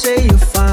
say you're fine.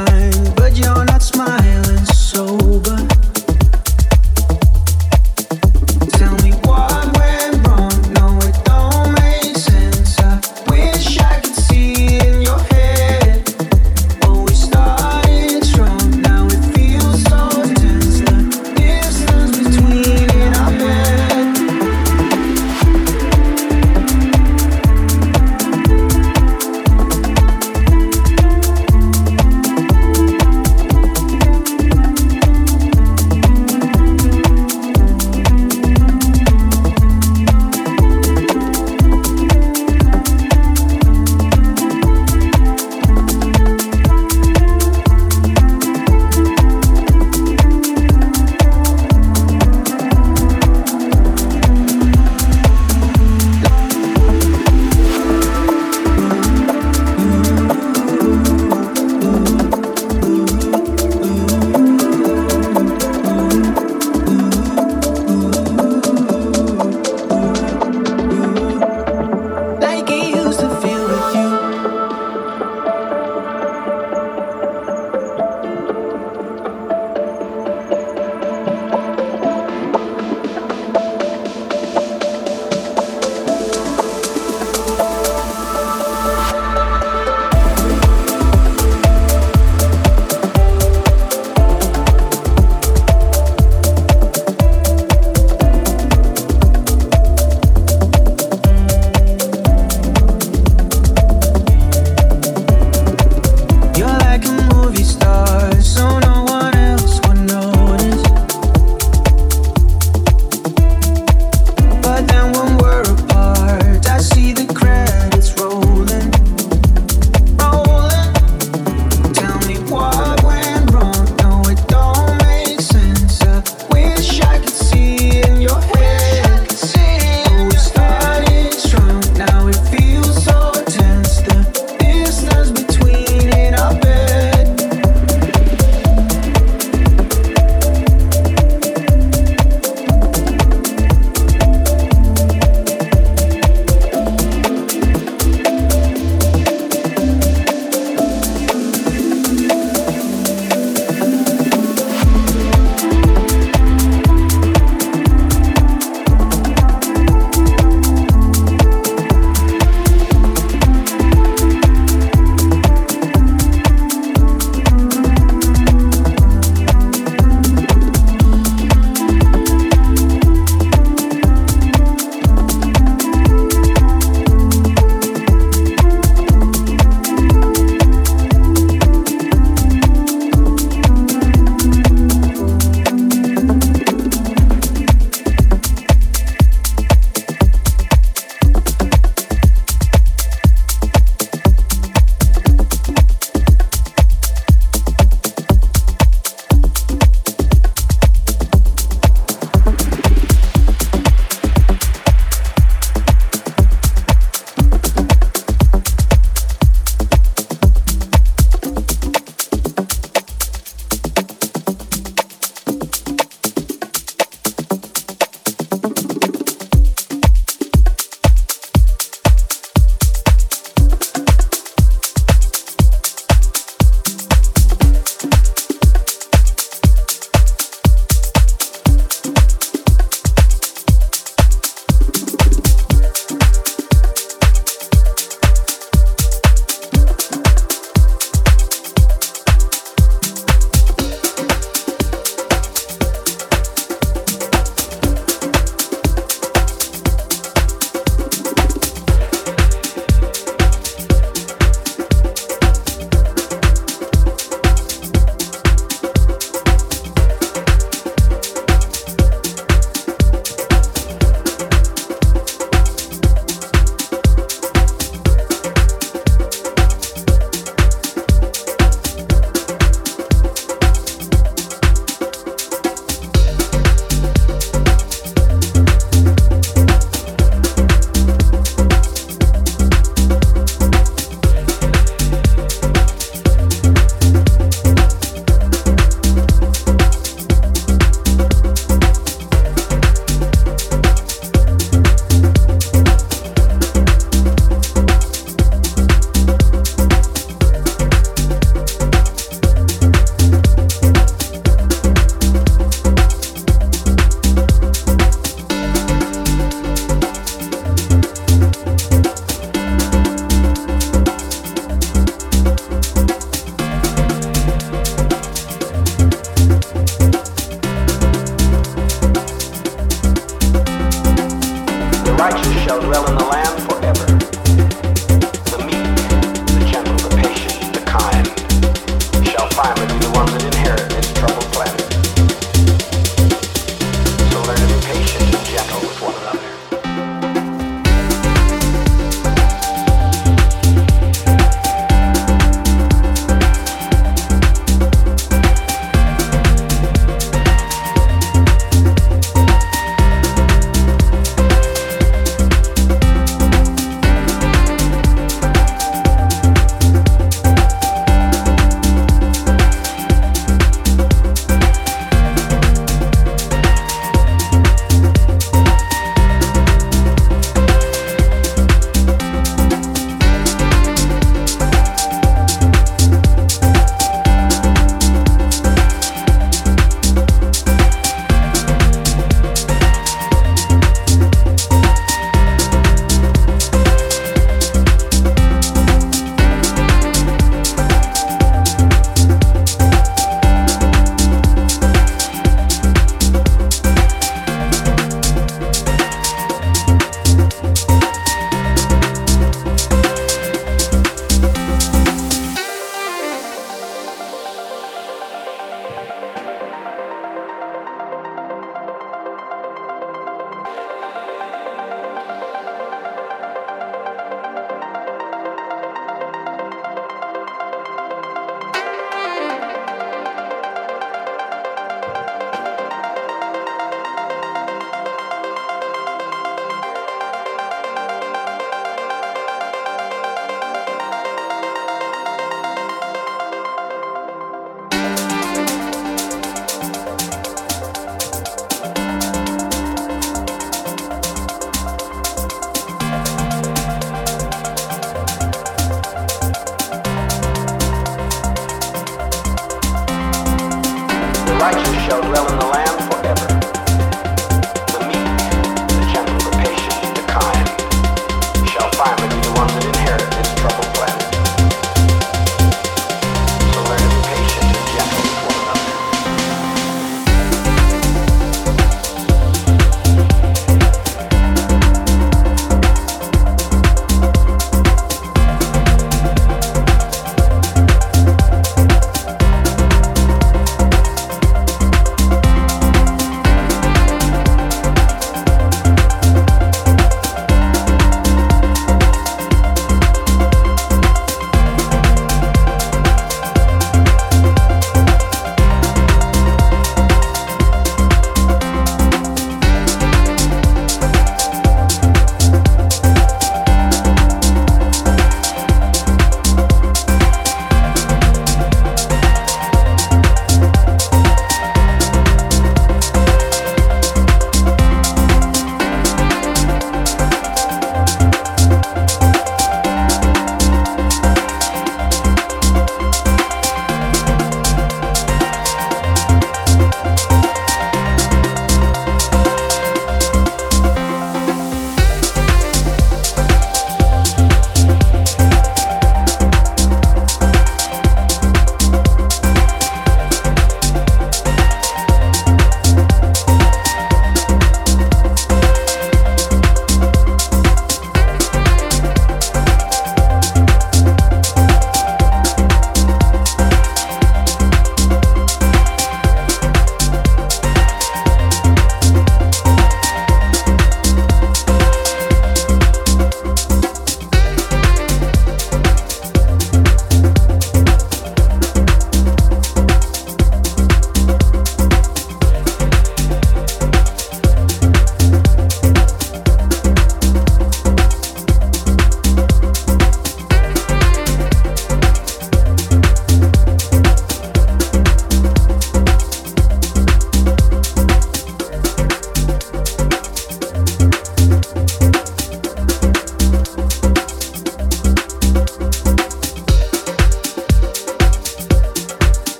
righteous shall dwell in the land.